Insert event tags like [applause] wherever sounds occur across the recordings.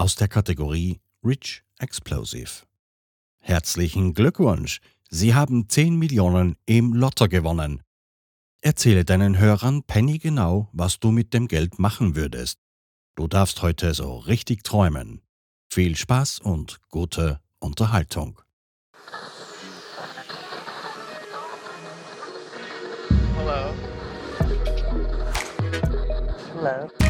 aus der Kategorie Rich Explosive. Herzlichen Glückwunsch! Sie haben 10 Millionen im Lotto gewonnen. Erzähle deinen Hörern Penny genau, was du mit dem Geld machen würdest. Du darfst heute so richtig träumen. Viel Spaß und gute Unterhaltung. Hello. Hello.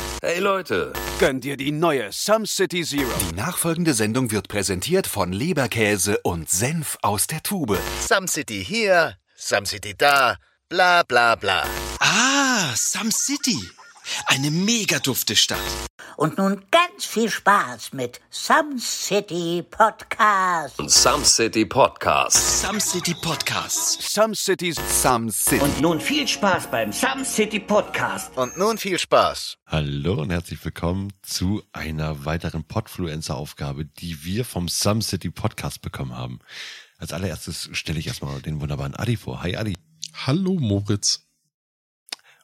Hey Leute, gönnt ihr die neue Some City Zero? Die nachfolgende Sendung wird präsentiert von Leberkäse und Senf aus der Tube. Some City hier, Some City da, bla bla bla. Ah, Some City. Eine mega dufte Stadt. Und nun ganz viel Spaß mit Some City Podcast. Some City Podcast. Some City Podcasts. Some Cities Some City. Und nun viel Spaß beim Some City Podcast. Und nun viel Spaß. Hallo und herzlich willkommen zu einer weiteren Podfluencer-Aufgabe, die wir vom Some City Podcast bekommen haben. Als allererstes stelle ich erstmal den wunderbaren Adi vor. Hi Adi. Hallo Moritz.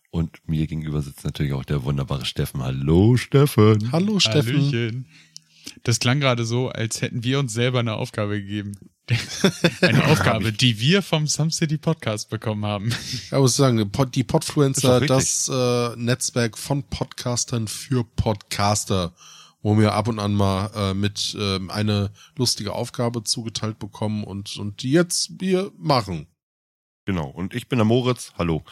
Und mir gegenüber sitzt natürlich auch der wunderbare Steffen. Hallo Steffen. Hallo Steffen. Hallöchen. Das klang gerade so, als hätten wir uns selber eine Aufgabe gegeben. [laughs] Eine Aufgabe, die wir vom Some City Podcast bekommen haben. Ich muss sagen, die Podfluencer, das äh, Netzwerk von Podcastern für Podcaster, wo wir ab und an mal äh, mit ähm, eine lustige Aufgabe zugeteilt bekommen und, und die jetzt wir machen. Genau. Und ich bin der Moritz. Hallo.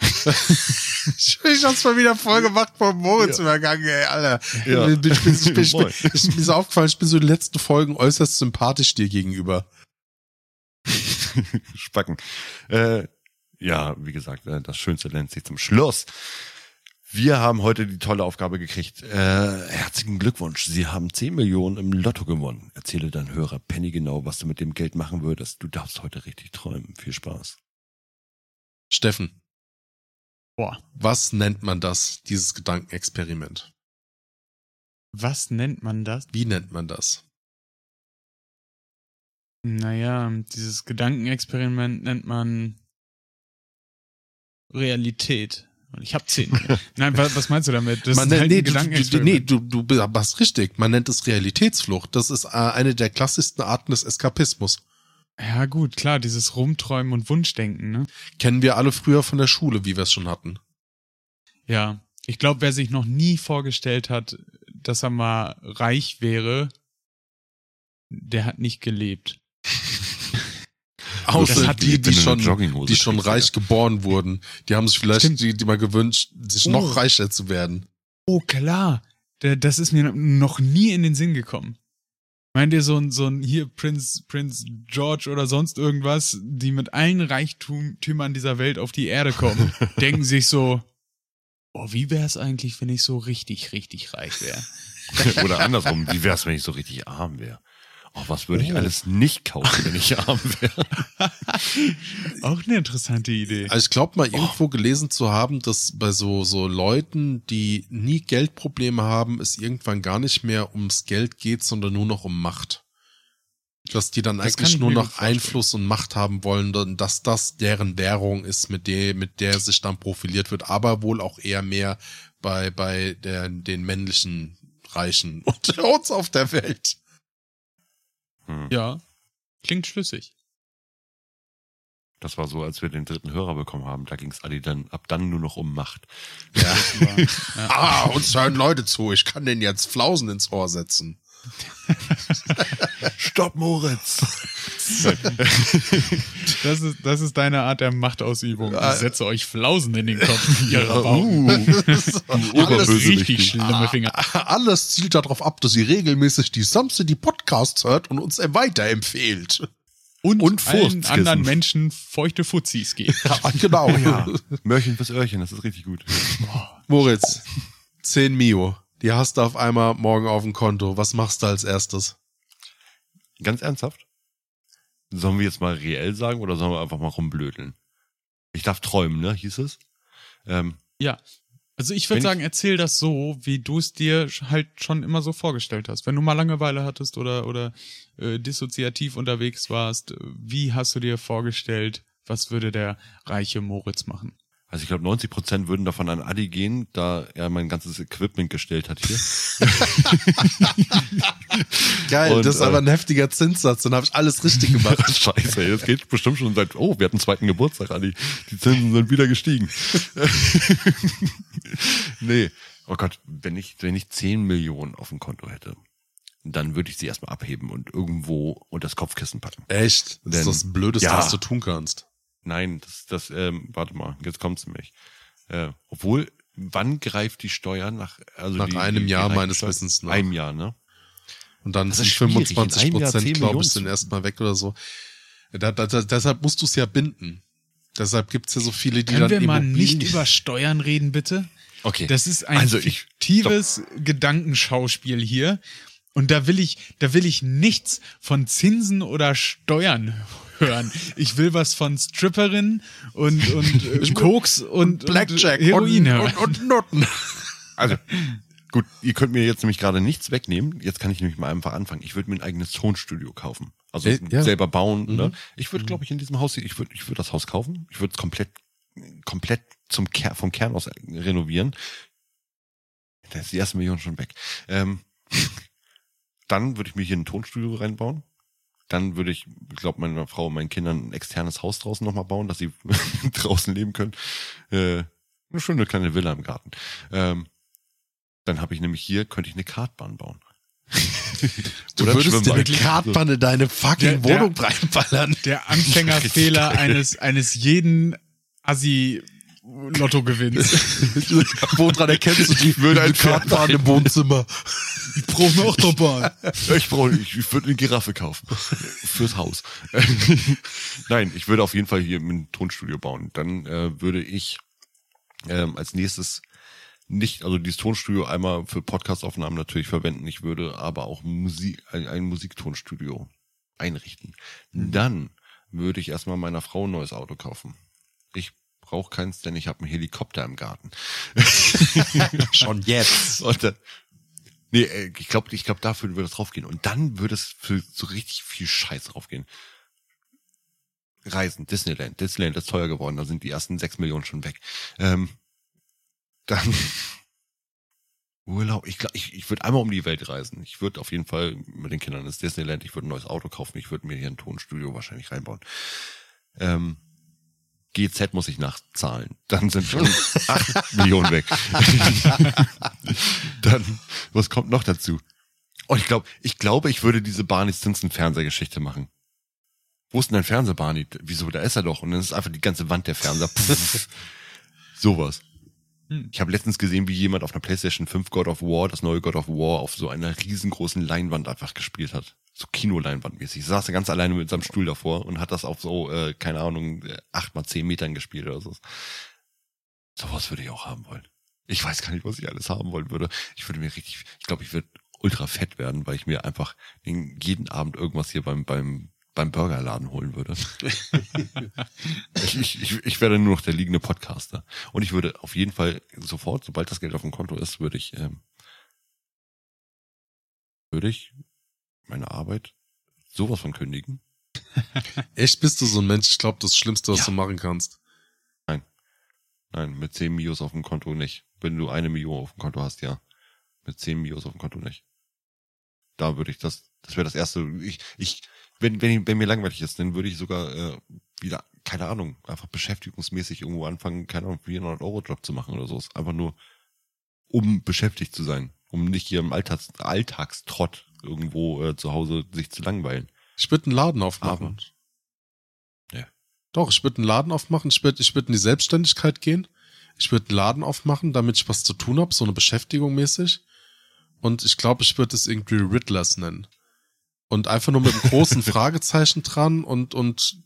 Ich hab's mal wieder voll gemacht vom Moritz übergangen, ey, Alter. Ja. Ich, bin, ich, bin, ich, bin, ich, bin, [laughs] ich, mir ist aufgefallen, ich bin so in den letzten Folgen äußerst sympathisch dir gegenüber. [laughs] Spacken. Äh, ja, wie gesagt, äh, das Schönste nennt sich zum Schluss. Wir haben heute die tolle Aufgabe gekriegt. Äh, herzlichen Glückwunsch. Sie haben 10 Millionen im Lotto gewonnen. Erzähle deinen Hörer Penny genau, was du mit dem Geld machen würdest. Du darfst heute richtig träumen. Viel Spaß. Steffen, Boah, was nennt man das, dieses Gedankenexperiment? was nennt man das? Wie nennt man das? Naja, dieses Gedankenexperiment nennt man Realität. Und ich habe zehn. [laughs] Nein, wa- was meinst du damit? Das man nennt, halt nee, du, nee, du, du hast richtig. Man nennt es Realitätsflucht. Das ist äh, eine der klassischsten Arten des Eskapismus. Ja gut, klar, dieses Rumträumen und Wunschdenken, ne? Kennen wir alle früher von der Schule, wie wir es schon hatten. Ja, ich glaube, wer sich noch nie vorgestellt hat, dass er mal reich wäre, der hat nicht gelebt. [laughs] Außer hat die, die schon, die schon reich geboren wurden. Die haben sich vielleicht die, die mal gewünscht, sich Oh. noch reicher zu werden. Oh klar, Da- das ist mir noch nie in den Sinn gekommen. Meint ihr so ein, so ein hier Prinz, Prinz George oder sonst irgendwas, die mit allen Reichtümern dieser Welt auf die Erde kommen, [laughs] denken sich so, oh, wie wär's eigentlich, wenn ich so richtig, richtig reich wäre? [laughs] Oder andersrum, wie wär's, wenn ich so richtig arm wäre? Oh, was würde ich Oh. alles nicht kaufen, wenn ich arm wäre? [laughs] Auch eine interessante Idee. Also ich glaube mal irgendwo gelesen zu haben, dass bei so, so Leuten, die nie Geldprobleme haben, es irgendwann gar nicht mehr ums Geld geht, sondern nur noch um Macht. Dass die dann Das eigentlich ich nur noch. Einfluss und Macht haben wollen, und dass das deren Währung ist, mit der, mit der sich dann profiliert wird, aber wohl auch eher mehr bei, bei der, den männlichen Reichen unter [laughs] uns auf der Welt. Hm. Ja, klingt schlüssig. Das war so, als wir den dritten Hörer bekommen haben. Da ging's Adi dann ab dann nur noch um Macht. Ja. [laughs] Ja. Ah, uns hören Leute zu. Ich kann denen jetzt Flausen ins Ohr setzen. Stopp, Moritz! Das ist, das ist deine Art der Machtausübung. Ich Ja. setze euch Flausen in den Kopf, ihr Rabauken. Alles, Alles richtig schlimme Finger. alles zielt darauf ab, dass ihr regelmäßig die Samste die Podcasts hört und uns weiterempfehlt. Und, Und allen anderen Menschen feuchte Fuzis geben. [laughs] Ja, genau. Ja. Mörchen fürs Öhrchen, das ist richtig gut. Moritz, 10 Mio. Die hast du auf einmal morgen auf dem Konto. Was machst du als erstes? Ganz ernsthaft? Sollen wir jetzt mal reell sagen oder sollen wir einfach mal rumblödeln? Ich darf träumen, ne? Hieß es? Ähm, ja. Also ich würde sagen, erzähl das so, wie du es dir halt schon immer so vorgestellt hast. Wenn du mal Langeweile hattest oder oder äh, dissoziativ unterwegs warst, wie hast du dir vorgestellt, was würde der reiche Moritz machen? Also ich glaube, 90 Prozent würden davon an Adi gehen, da er mein ganzes Equipment gestellt hat hier. [laughs] Geil, Und, das ist äh, aber ein heftiger Zinssatz, dann habe ich alles richtig gemacht. [laughs] Scheiße, jetzt geht bestimmt schon seit, oh, wir hatten zweiten Geburtstag, Adi. Die Zinsen sind wieder gestiegen. [laughs] nee, oh Gott, wenn ich, wenn ich 10 Millionen auf dem Konto hätte, dann würde ich sie erstmal abheben und irgendwo unter das Kopfkissen packen. Echt? Das Denn, ist das Blödeste, ja, was du tun kannst. Nein, das, das, ähm, warte mal, jetzt kommt's nämlich. Äh, obwohl, wann greift die Steuer nach, also nach die, einem die, Jahr meines Wissens nach. Einem Jahr, ne? Und dann sind 25 Prozent, glaube ich, sind erstmal weg oder so. Da, da, da, deshalb musst du es ja binden. Deshalb gibt's ja so viele, die Können dann wir mal nicht über Steuern reden, bitte? Okay. Das ist ein also fiktives ich, Gedankenschauspiel hier. Und da will ich, da will ich nichts von Zinsen oder Steuern hören. Ich will was von Stripperinnen und, und [laughs] äh, Koks und, Blackjack und Heroin und, hören. Und, und Noten. Also, gut, ihr könnt mir jetzt nämlich gerade nichts wegnehmen. Jetzt kann ich nämlich mal einfach anfangen. Ich würde mir ein eigenes Tonstudio kaufen. Also äh, ja. selber bauen. Ne? Mhm. Ne? Ich würde, glaube ich, in diesem Haus, ich würde ich würde das Haus kaufen. Ich würde es komplett, komplett zum Ker vom Kern aus renovieren. Da ist die erste Million schon weg. Ähm, [laughs] dann würde ich mir hier ein Tonstudio reinbauen dann würde ich, ich glaube, meiner Frau und meinen Kindern ein externes Haus draußen nochmal bauen, dass sie [laughs] draußen leben können. Äh, eine schöne kleine Villa im Garten. Ähm, dann habe ich nämlich hier, könnte ich eine Kartbahn bauen. [laughs] du würdest dir eine Kartbahn in deine fucking der, Wohnung der, reinballern. Der [laughs] Anfängerfehler eines, eines jeden Assi Lotto gewinnt. [laughs] Woran erkennst du die? Ich würde ein Kartbahn im Wohnzimmer. Ich brauche eine Achterbahn. Ich brauche, ich, ich würde eine Giraffe kaufen. Fürs Haus. [laughs] Nein, ich würde auf jeden Fall hier ein Tonstudio bauen. Dann äh, würde ich ähm, als nächstes nicht, also dieses Tonstudio einmal für Podcastaufnahmen natürlich verwenden. Ich würde aber auch Musik, ein, ein Musiktonstudio einrichten. Mhm. Dann würde ich erstmal meiner Frau ein neues Auto kaufen. Ich brauche keins, denn ich habe einen Helikopter im Garten. [laughs] Schon jetzt. Und dann, nee, äh, ich glaube, ich glaub, dafür würde es draufgehen. Und dann würde es für so richtig viel Scheiß draufgehen. Reisen, Disneyland. Disneyland ist teuer geworden, da sind die ersten sechs Millionen schon weg. Ähm, dann [laughs] Urlaub. Ich, glaub, ich, ich würde einmal um die Welt reisen. Ich würde auf jeden Fall mit den Kindern ins Disneyland, ich würde ein neues Auto kaufen, ich würde mir hier ein Tonstudio wahrscheinlich reinbauen. Ähm, GZ muss ich nachzahlen. Dann sind schon [laughs] acht Millionen weg. [laughs] Dann, was kommt noch dazu? Oh, ich glaube, ich glaube, ich würde diese Barney Stinson Fernsehgeschichte machen. Wo ist denn dein Fernseher, Barney? Wieso, da ist er doch. Und dann ist einfach die ganze Wand der Fernseher. Pff, [laughs] sowas. Hm. Ich habe letztens gesehen, wie jemand auf einer PlayStation 5 God of War, das neue God of War, auf so einer riesengroßen Leinwand einfach gespielt hat so Kinoleinwandmäßig. Saß er ganz alleine mit seinem Stuhl davor und hat das auf so, äh, keine Ahnung, acht mal zehn Metern gespielt oder so. Sowas würde ich auch haben wollen. Ich weiß gar nicht, was ich alles haben wollen würde. Ich würde mir richtig, ich glaube, ich würde ultra fett werden, weil ich mir einfach jeden Abend irgendwas hier beim, beim, beim Burgerladen holen würde. [laughs] ich, ich, ich, wäre nur noch der liegende Podcaster. Und ich würde auf jeden Fall sofort, sobald das Geld auf dem Konto ist, würde ich, ähm, würde ich meine Arbeit sowas von kündigen. [laughs] Echt bist du so ein Mensch? Ich glaube, das Schlimmste, was ja. du machen kannst. Nein. Nein, mit 10 Mios auf dem Konto nicht. Wenn du eine Million auf dem Konto hast, ja. Mit 10 Mios auf dem Konto nicht. Da würde ich das, das wäre das erste. Ich, ich, wenn, wenn, wenn mir langweilig ist, dann würde ich sogar äh, wieder, keine Ahnung, einfach beschäftigungsmäßig irgendwo anfangen, keine Ahnung, 400 Euro Job zu machen oder so. Einfach nur, um beschäftigt zu sein, um nicht hier im Alltags, Alltagstrott irgendwo äh, zu Hause sich zu langweilen. Ich würde einen Laden aufmachen. Ja. Doch, ich würde einen Laden aufmachen. Ich würde ich würd in die Selbstständigkeit gehen. Ich würde einen Laden aufmachen, damit ich was zu tun habe, so eine Beschäftigung mäßig. Und ich glaube, ich würde es irgendwie Riddlers nennen. Und einfach nur mit einem großen [laughs] Fragezeichen dran und, und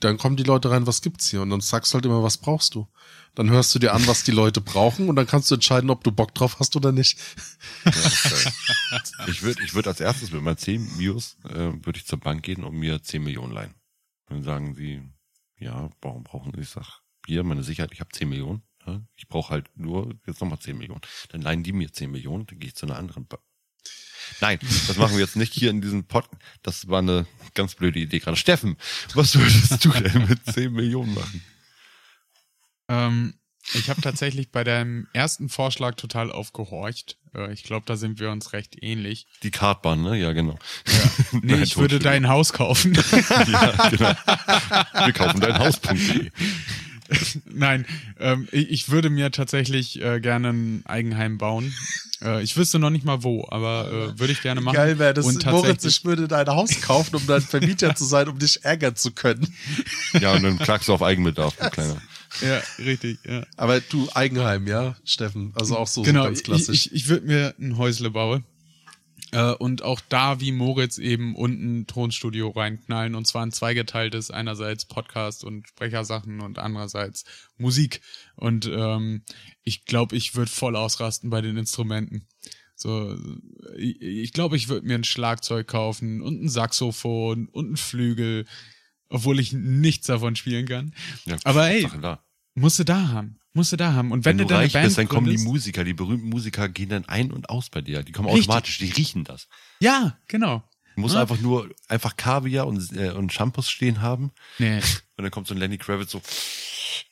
dann kommen die Leute rein, was gibt's hier? Und dann sagst du halt immer, was brauchst du? Dann hörst du dir an, was die Leute brauchen und dann kannst du entscheiden, ob du Bock drauf hast oder nicht. ich würde ich würd als erstes mit meinen 10 Mios, äh, würde ich zur Bank gehen und mir 10 Millionen leihen. Dann sagen sie, ja, warum brauchen sie? Ich sag, hier, meine Sicherheit, ich habe 10 Millionen. Ja, ich brauche halt nur jetzt nochmal 10 Millionen. Dann leihen die mir 10 Millionen, dann gehe ich zu einer anderen Bank. Nein, das machen wir jetzt nicht hier in diesem Pod. Das war eine ganz blöde Idee gerade. Steffen, was würdest du denn mit 10 Millionen machen? Ähm, ich habe tatsächlich bei deinem ersten Vorschlag total aufgehorcht. Äh, ich glaube, da sind wir uns recht ähnlich. Die Kartbahn, ne? Ja, genau. Ja. [laughs] Nee, ich würde dein Haus kaufen. [laughs] ja, genau. Wir kaufen dein Haus.de. [laughs] Nein, ähm, ich, ich, würde mir tatsächlich äh, gerne ein Eigenheim bauen. Äh, ich wüsste noch nicht mal wo, aber äh, würde ich gerne machen. Geil wäre das. Und Moritz, ich würde dein Haus kaufen, um dann Vermieter zu sein, um dich ärgern zu können. Ja, und dann klagst du auf Eigenbedarf, du Kleiner. Ja, richtig, ja. Aber du, Eigenheim, ja, Steffen? Also auch so, genau, so ganz klassisch. Ich, ich, ich würde mir ein Häusle bauen. Äh, und auch da, wie Moritz eben unten Tonstudio reinknallen und zwar ein zweigeteiltes, einerseits Podcast und Sprechersachen und andererseits Musik. Und ähm, ich glaube, ich würde voll ausrasten bei den Instrumenten. So, ich, ich glaube, ich würde mir ein Schlagzeug kaufen und ein Saxophon und ein Flügel, obwohl ich nichts davon spielen kann. Ja, Aber hey, musst du da haben. Musst du da haben. Und wenn, wenn du, reich Band bist, dann kommen die Musiker, die berühmten Musiker gehen dann ein und aus bei dir. Die kommen Richtig. automatisch, die riechen das. Ja, genau. Du musst ja. einfach nur einfach Kaviar und, äh, und Shampoos stehen haben. Nee. [laughs] Und dann kommt so ein Lenny Kravitz so,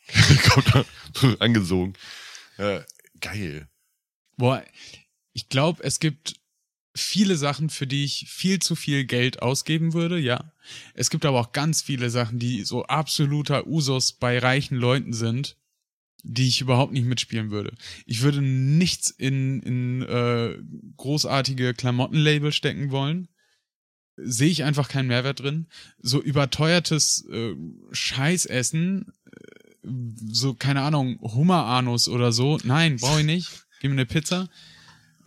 [laughs] kommt da so angesogen. Äh, geil. Boah, ich glaube, es gibt viele Sachen, für die ich viel zu viel Geld ausgeben würde, ja. Es gibt aber auch ganz viele Sachen, die so absoluter Usus bei reichen Leuten sind, die ich überhaupt nicht mitspielen würde. Ich würde nichts in, in äh, großartige Klamottenlabel stecken wollen. Sehe ich einfach keinen Mehrwert drin. So überteuertes äh, Scheißessen, äh, so, keine Ahnung, Hummeranus oder so. Nein, brauche ich nicht. Gib mir eine Pizza.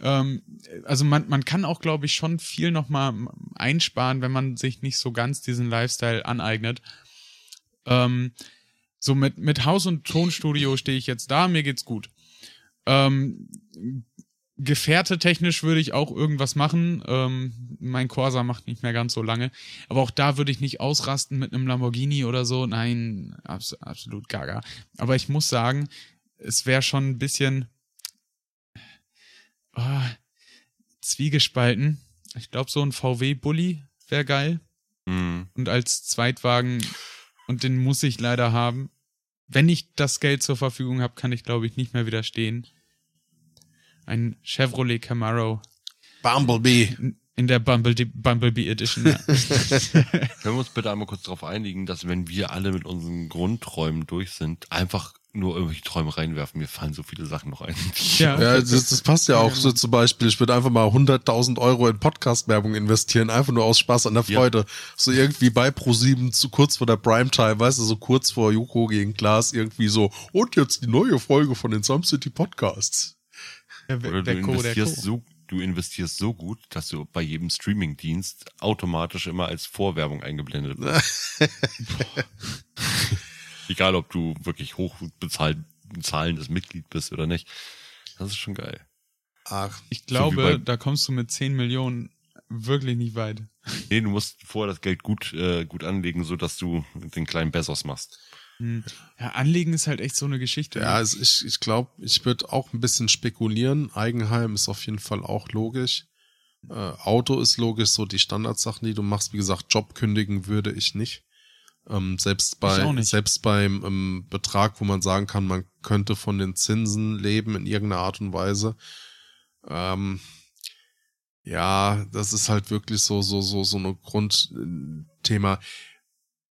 Ähm, also man, man kann auch, glaube ich, schon viel nochmal einsparen, wenn man sich nicht so ganz diesen Lifestyle aneignet. Ähm, so mit, mit Haus- und Tonstudio stehe ich jetzt da, mir geht's gut. Ähm, Gefährte technisch würde ich auch irgendwas machen. Ähm, mein Corsa macht nicht mehr ganz so lange. Aber auch da würde ich nicht ausrasten mit einem Lamborghini oder so. Nein, abs absolut gaga. Aber ich muss sagen, es wäre schon ein bisschen oh, zwiegespalten. Ich glaube, so ein VW-Bully wäre geil. Mhm. Und als Zweitwagen und den muss ich leider haben. Wenn ich das Geld zur Verfügung habe, kann ich, glaube ich, nicht mehr widerstehen. Ein Chevrolet Camaro. Bumblebee. In der Bumblebee, Bumblebee Edition. Ja. [laughs] Können wir uns bitte einmal kurz darauf einigen, dass wenn wir alle mit unseren Grundträumen durch sind, einfach nur irgendwelche Träume reinwerfen. Mir fallen so viele Sachen noch ein. [laughs] Ja, ja das, das passt ja auch so zum Beispiel. Ich würde einfach mal 100.000 Euro in Podcast-Werbung investieren, einfach nur aus Spaß an der Freude. Ja. So irgendwie bei Pro7 zu kurz vor der Primetime, weißt du, so kurz vor Joko gegen Glas irgendwie so. Und jetzt die neue Folge von den Some City Podcasts. Ja, Oder du investierst so du investierst so gut, dass du bei jedem Streaming-Dienst automatisch immer als Vorwerbung eingeblendet wirst. [laughs] Egal, ob du wirklich hoch bezahlt, zahlendes Mitglied bist oder nicht. Das ist schon geil. Ach, ich glaube, so da kommst du mit 10 Millionen wirklich nicht weit. Nee, du musst vorher das Geld gut, äh, gut anlegen, so dass du den kleinen Bezos machst. Hm. Ja, anlegen ist halt echt so eine Geschichte. Ja, also ich, ich glaube, ich würde auch ein bisschen spekulieren. Eigenheim ist auf jeden Fall auch logisch. Äh, Auto ist logisch, so die Standardsachen, die du machst. Wie gesagt, Job kündigen würde ich nicht. Ähm, selbst bei selbst beim ähm, Betrag, wo man sagen kann, man könnte von den Zinsen leben in irgendeiner Art und Weise. Ähm, ja, das ist halt wirklich so so so so ein Grundthema.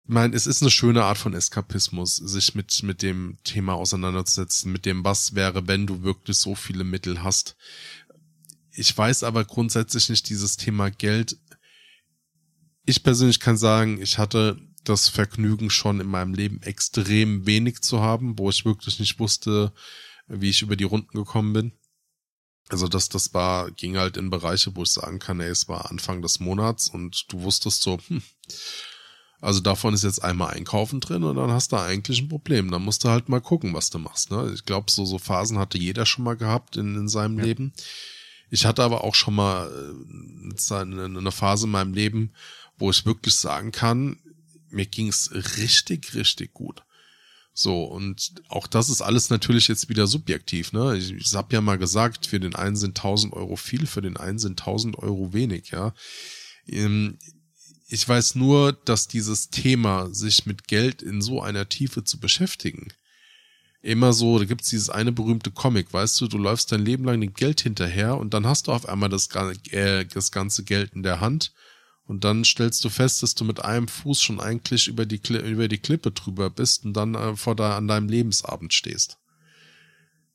Ich meine, es ist eine schöne Art von Eskapismus, sich mit mit dem Thema auseinanderzusetzen, mit dem was wäre, wenn du wirklich so viele Mittel hast. Ich weiß aber grundsätzlich nicht dieses Thema Geld. Ich persönlich kann sagen, ich hatte das Vergnügen schon in meinem Leben extrem wenig zu haben, wo ich wirklich nicht wusste, wie ich über die Runden gekommen bin. Also das, das war, ging halt in Bereiche, wo ich sagen kann, ey, es war Anfang des Monats und du wusstest so, hm, Also davon ist jetzt einmal Einkaufen drin und dann hast du eigentlich ein Problem. Dann musst du halt mal gucken, was du machst. Ne? Ich glaube, so, so Phasen hatte jeder schon mal gehabt in, in seinem ja. Leben. Ich hatte aber auch schon mal äh, eine Phase in meinem Leben, wo ich wirklich sagen kann, mir ging's richtig, richtig gut. So, und auch das ist alles natürlich jetzt wieder subjektiv, ne? Ich, ich habe ja mal gesagt, für den einen sind 1000 Euro viel, für den einen sind 1000 Euro wenig, ja. Ähm, ich weiß nur, dass dieses Thema, sich mit Geld in so einer Tiefe zu beschäftigen, immer so, da gibt's dieses eine berühmte Comic, weißt du, du läufst dein Leben lang dem Geld hinterher und dann hast du auf einmal das, äh, das ganze Geld in der Hand und dann stellst du fest, dass du mit einem Fuß schon eigentlich über die, über die Klippe drüber bist und dann äh, vor da an deinem Lebensabend stehst.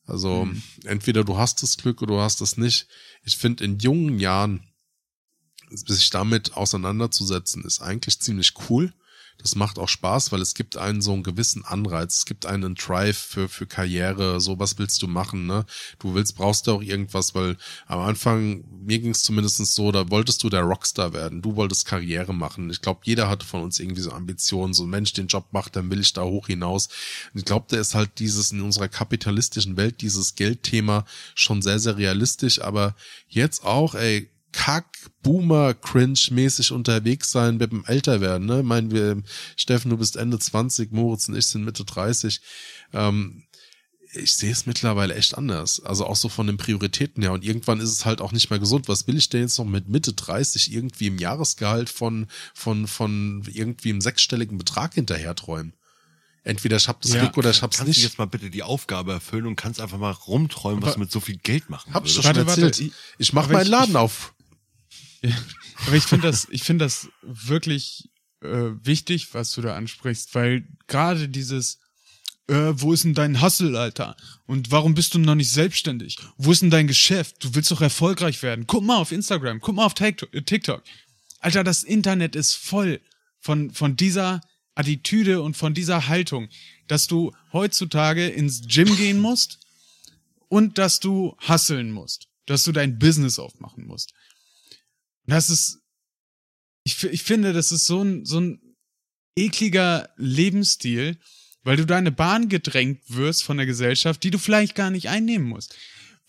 Also mhm. entweder du hast das Glück oder du hast es nicht. Ich finde, in jungen Jahren sich damit auseinanderzusetzen, ist eigentlich ziemlich cool. Das macht auch Spaß, weil es gibt einen so einen gewissen Anreiz. Es gibt einen Drive für, für Karriere. So was willst du machen, ne? Du willst, brauchst du auch irgendwas, weil am Anfang, mir ging es zumindest so, da wolltest du der Rockstar werden. Du wolltest Karriere machen. Ich glaube, jeder hatte von uns irgendwie so Ambitionen. So ein Mensch den Job macht, dann will ich da hoch hinaus. Und ich glaube, da ist halt dieses in unserer kapitalistischen Welt, dieses Geldthema schon sehr, sehr realistisch. Aber jetzt auch, ey, Kack-Boomer-Cringe-mäßig unterwegs sein mit dem Älterwerden. Ne? Meinen wir, Steffen, du bist Ende 20, Moritz und ich sind Mitte 30. Ähm, ich sehe es mittlerweile echt anders. Also auch so von den Prioritäten her. Und irgendwann ist es halt auch nicht mehr gesund. Was will ich denn jetzt noch mit Mitte 30 irgendwie im Jahresgehalt von, von, von irgendwie einem sechsstelligen Betrag hinterher träumen? Entweder ich hab das ja. Glück oder ich hab's kannst nicht. Kannst du jetzt mal bitte die Aufgabe erfüllen und kannst einfach mal rumträumen, was du mit so viel Geld machen Hab's schon warte, erzählt. Warte, ich, ich mach meinen Laden auf. [laughs] Aber ich finde das, ich finde das wirklich äh, wichtig, was du da ansprichst, weil gerade dieses, äh, wo ist denn dein Hustle, Alter? Und warum bist du noch nicht selbstständig? Wo ist denn dein Geschäft? Du willst doch erfolgreich werden. Guck mal auf Instagram, guck mal auf äh, TikTok. Alter, das Internet ist voll von, von dieser Attitüde und von dieser Haltung, dass du heutzutage ins Gym gehen musst und dass du hustlen musst, dass du dein Business aufmachen musst. Und das ist, ich, ich finde, das ist so ein, so ein ekliger Lebensstil, weil du deine Bahn gedrängt wirst von der Gesellschaft, die du vielleicht gar nicht einnehmen musst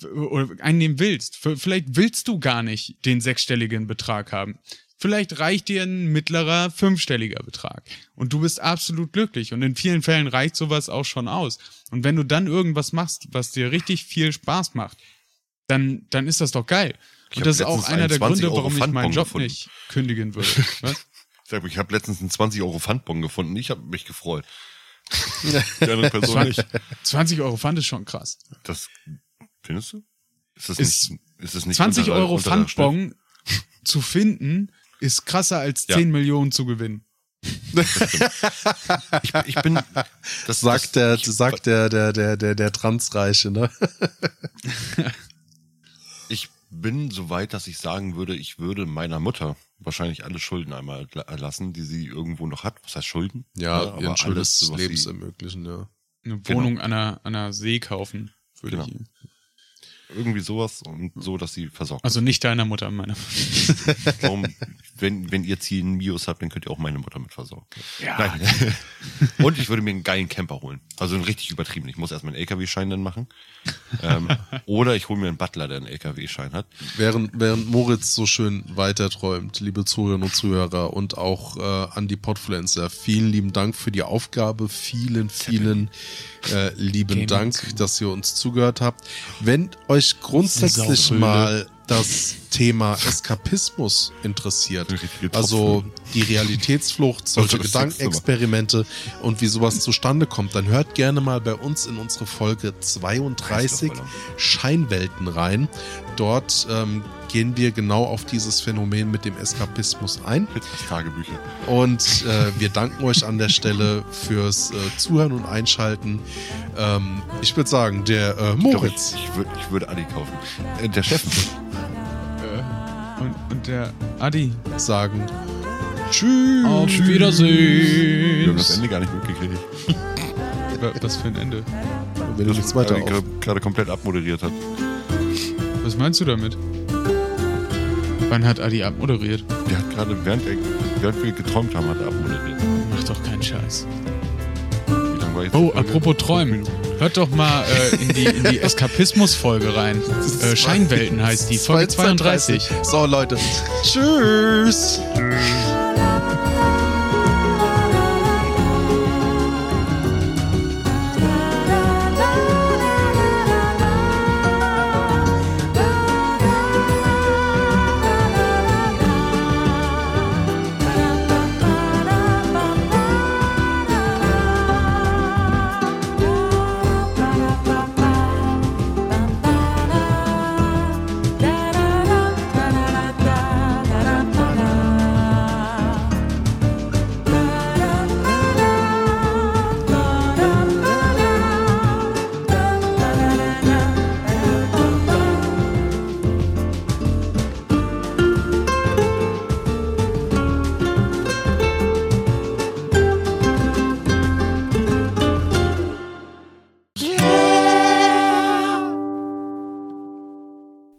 oder einnehmen willst. Vielleicht willst du gar nicht den sechsstelligen Betrag haben. Vielleicht reicht dir ein mittlerer fünfstelliger Betrag und du bist absolut glücklich und in vielen Fällen reicht sowas auch schon aus. Und wenn du dann irgendwas machst, was dir richtig viel Spaß macht, dann, dann ist das doch geil. Ich und das ist auch einer der Gründe, warum ich meinen Job gefunden. nicht kündigen würde. [laughs] Was? Ich habe letztens einen 20 Euro Pfandbon gefunden. Ich habe mich gefreut. [laughs] Die andere Person nicht. 20 Euro Pfand ist schon krass. Das findest du? Ist das ist, nicht, ist das nicht 20 unter, Euro Pfandbon zu finden ist krasser als ja. 10 Millionen zu gewinnen. ich, ich, bin, das sagt der, sagt der, der, der, der, der Transreiche, ne? ich bin so weit, dass ich sagen würde, ich würde meiner Mutter wahrscheinlich alle Schulden einmal erlassen, die sie irgendwo noch hat. Was heißt Schulden? Ja, ja ihren Schuld des Lebens ermöglichen, ja. Eine genau. Wohnung genau. an, einer, an einer See kaufen, würde genau. ich. Irgendwie sowas und so, dass sie versorgt Also nicht deiner Mutter, meiner. Warum, wenn, wenn ihr Ziel Mios habt, dann könnt ihr auch meine Mutter mit versorgen. Ja. Nein. [laughs] und ich würde mir einen geilen Camper holen. Also einen richtig übertrieben. Ich muss erstmal einen LKW-Schein dann machen. ähm, [laughs] oder ich hole mir einen Butler, der einen LKW-Schein hat. Während, während Moritz so schön weiterträumt, liebe Zuhörerinnen und Zuhörer und auch äh, an die Podfluencer, vielen lieben Dank für die Aufgabe. Vielen, vielen äh, lieben Dank, dass ihr uns zugehört habt. Wenn euch grundsätzlich mal das Thema Eskapismus interessiert, also die Realitätsflucht, [laughs] solche Gedankenexperimente und wie sowas zustande kommt, dann hört gerne mal bei uns in unsere Folge 32 Scheinwelten rein. Dort ähm, gehen wir genau auf dieses Phänomen mit dem Eskapismus ein. Tagebücher. Und äh, wir danken euch an der Stelle fürs äh, Zuhören und Einschalten. Ähm, ich würde sagen, der äh, Moritz. Ich, ich, würd, ich würde Adi kaufen. Äh, der [laughs] Steffen. Und, der Adi sagen Tschüss. Auf Wiedersehen. Wir haben das Ende gar nicht mitgekriegt. [laughs] Was für ein Ende? Wenn du nichts weiter gerade komplett abmoderiert hat. Was meinst du damit? Wann hat Adi abmoderiert? Der hat gerade, während, während wir geträumt haben, hat er abmoderiert. doch keinen Scheiß. Wie lange war jetzt Oh, apropos Träumen. Hört doch mal äh, in die, in die Eskapismus-Folge rein. [laughs] Äh, Scheinwelten heißt die, Folge 32. So, Leute. Tschüss.